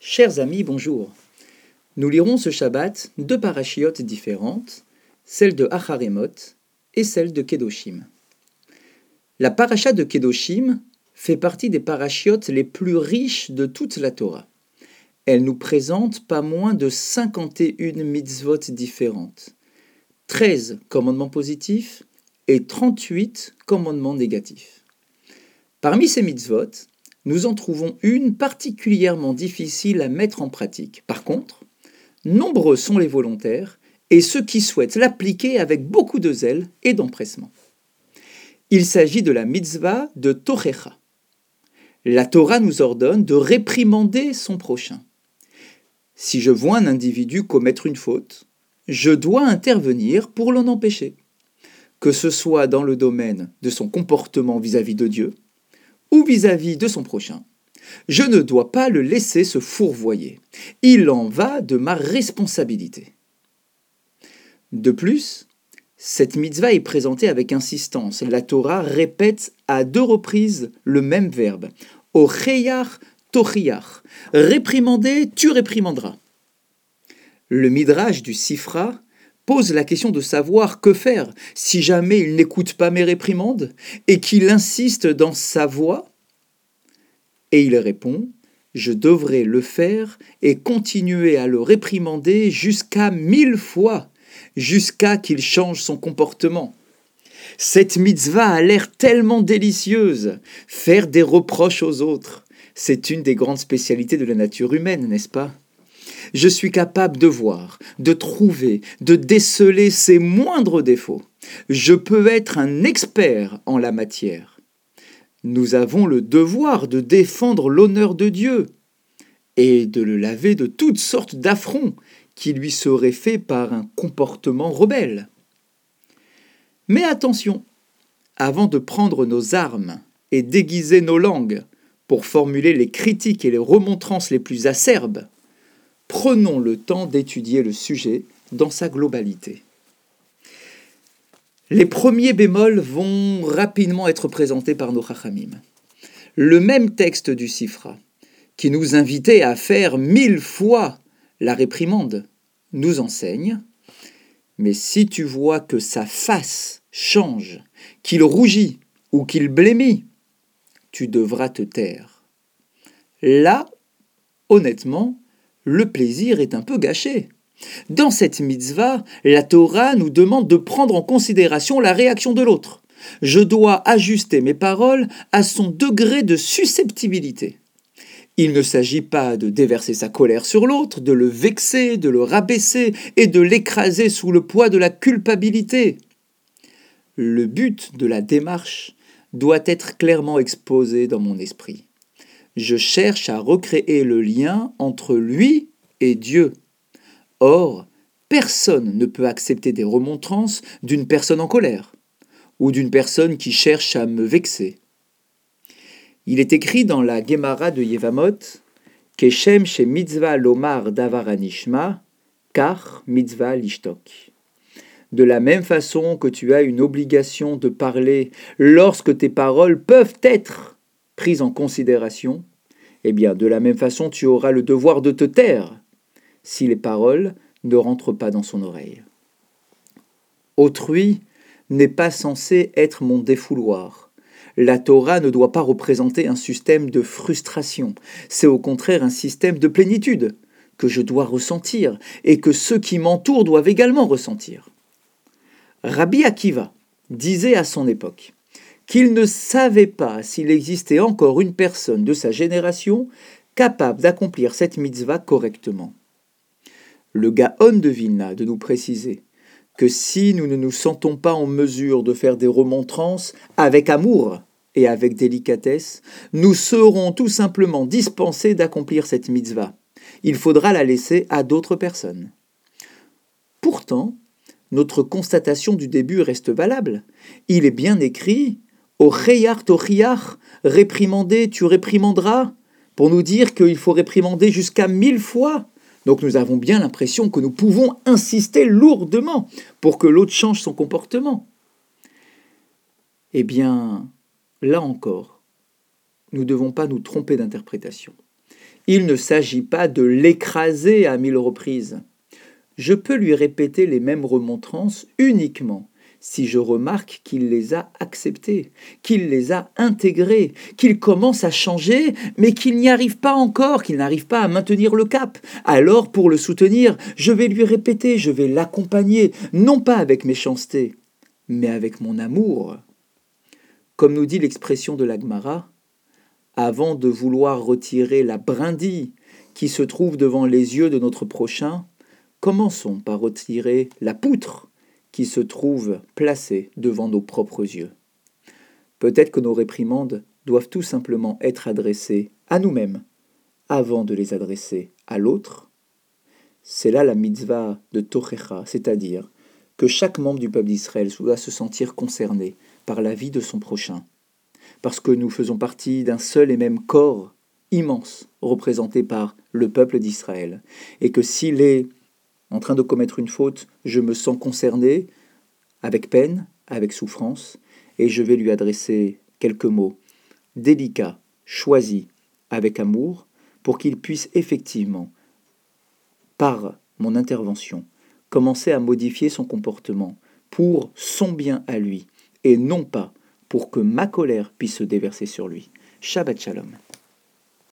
Chers amis, bonjour. Nous lirons ce Shabbat deux parachiotes différentes, celle de Acharemot et celle de Kedoshim. La paracha de Kedoshim fait partie des parachiotes les plus riches de toute la Torah. Elle nous présente pas moins de 51 mitzvot différentes, 13 commandements positifs et 38 commandements négatifs. Parmi ces mitzvot, nous en trouvons une particulièrement difficile à mettre en pratique. Par contre, nombreux sont les volontaires et ceux qui souhaitent l'appliquer avec beaucoup de zèle et d'empressement. Il s'agit de la mitzvah de Tochecha. La Torah nous ordonne de réprimander son prochain. Si je vois un individu commettre une faute, je dois intervenir pour l'en empêcher, que ce soit dans le domaine de son comportement vis-à-vis de Dieu ou vis-à-vis -vis de son prochain. Je ne dois pas le laisser se fourvoyer. Il en va de ma responsabilité. De plus, cette mitzvah est présentée avec insistance. La Torah répète à deux reprises le même verbe. Ocheyach tochiach. Réprimander, tu réprimanderas. Le midrash du Sifra pose la question de savoir que faire si jamais il n'écoute pas mes réprimandes et qu'il insiste dans sa voix. Et il répond Je devrais le faire et continuer à le réprimander jusqu'à mille fois jusqu'à qu'il change son comportement. Cette mitzvah a l'air tellement délicieuse. Faire des reproches aux autres, c'est une des grandes spécialités de la nature humaine, n'est-ce pas? Je suis capable de voir, de trouver, de déceler ses moindres défauts. Je peux être un expert en la matière. Nous avons le devoir de défendre l'honneur de Dieu et de le laver de toutes sortes d'affronts qui lui serait fait par un comportement rebelle. Mais attention, avant de prendre nos armes et déguiser nos langues pour formuler les critiques et les remontrances les plus acerbes, prenons le temps d'étudier le sujet dans sa globalité. Les premiers bémols vont rapidement être présentés par nos chachamim. Le même texte du Sifra, qui nous invitait à faire mille fois la réprimande nous enseigne, mais si tu vois que sa face change, qu'il rougit ou qu'il blêmit, tu devras te taire. Là, honnêtement, le plaisir est un peu gâché. Dans cette mitzvah, la Torah nous demande de prendre en considération la réaction de l'autre. Je dois ajuster mes paroles à son degré de susceptibilité. Il ne s'agit pas de déverser sa colère sur l'autre, de le vexer, de le rabaisser et de l'écraser sous le poids de la culpabilité. Le but de la démarche doit être clairement exposé dans mon esprit. Je cherche à recréer le lien entre lui et Dieu. Or, personne ne peut accepter des remontrances d'une personne en colère ou d'une personne qui cherche à me vexer. Il est écrit dans la Gemara de Yevamot Keshem chez mitzvah lomar davaranishma, car mitzvah lishtok. De la même façon que tu as une obligation de parler lorsque tes paroles peuvent être prises en considération, eh bien, de la même façon, tu auras le devoir de te taire si les paroles ne rentrent pas dans son oreille. Autrui n'est pas censé être mon défouloir la Torah ne doit pas représenter un système de frustration, c'est au contraire un système de plénitude que je dois ressentir et que ceux qui m'entourent doivent également ressentir. Rabbi Akiva disait à son époque qu'il ne savait pas s'il existait encore une personne de sa génération capable d'accomplir cette mitzvah correctement. Le Gaon de Vilna de nous préciser que si nous ne nous sentons pas en mesure de faire des remontrances avec amour et avec délicatesse, nous serons tout simplement dispensés d'accomplir cette mitzvah. Il faudra la laisser à d'autres personnes. Pourtant, notre constatation du début reste valable. Il est bien écrit Au cheyar tochiach, réprimander, tu réprimanderas, pour nous dire qu'il faut réprimander jusqu'à mille fois. Donc nous avons bien l'impression que nous pouvons insister lourdement pour que l'autre change son comportement. Eh bien, Là encore, nous ne devons pas nous tromper d'interprétation. Il ne s'agit pas de l'écraser à mille reprises. Je peux lui répéter les mêmes remontrances uniquement si je remarque qu'il les a acceptés, qu'il les a intégrés, qu'il commence à changer, mais qu'il n'y arrive pas encore, qu'il n'arrive pas à maintenir le cap. Alors, pour le soutenir, je vais lui répéter, je vais l'accompagner, non pas avec méchanceté, mais avec mon amour. Comme nous dit l'expression de l'Agmara, avant de vouloir retirer la brindille qui se trouve devant les yeux de notre prochain, commençons par retirer la poutre qui se trouve placé devant nos propres yeux. Peut-être que nos réprimandes doivent tout simplement être adressées à nous-mêmes avant de les adresser à l'autre. C'est là la mitzvah de Tochecha, c'est-à-dire que chaque membre du peuple d'Israël doit se sentir concerné par la vie de son prochain, parce que nous faisons partie d'un seul et même corps immense représenté par le peuple d'Israël, et que s'il est en train de commettre une faute, je me sens concerné, avec peine, avec souffrance, et je vais lui adresser quelques mots délicats, choisis, avec amour, pour qu'il puisse effectivement, par mon intervention, commencer à modifier son comportement pour son bien à lui, et non pas pour que ma colère puisse se déverser sur lui. Shabbat Shalom.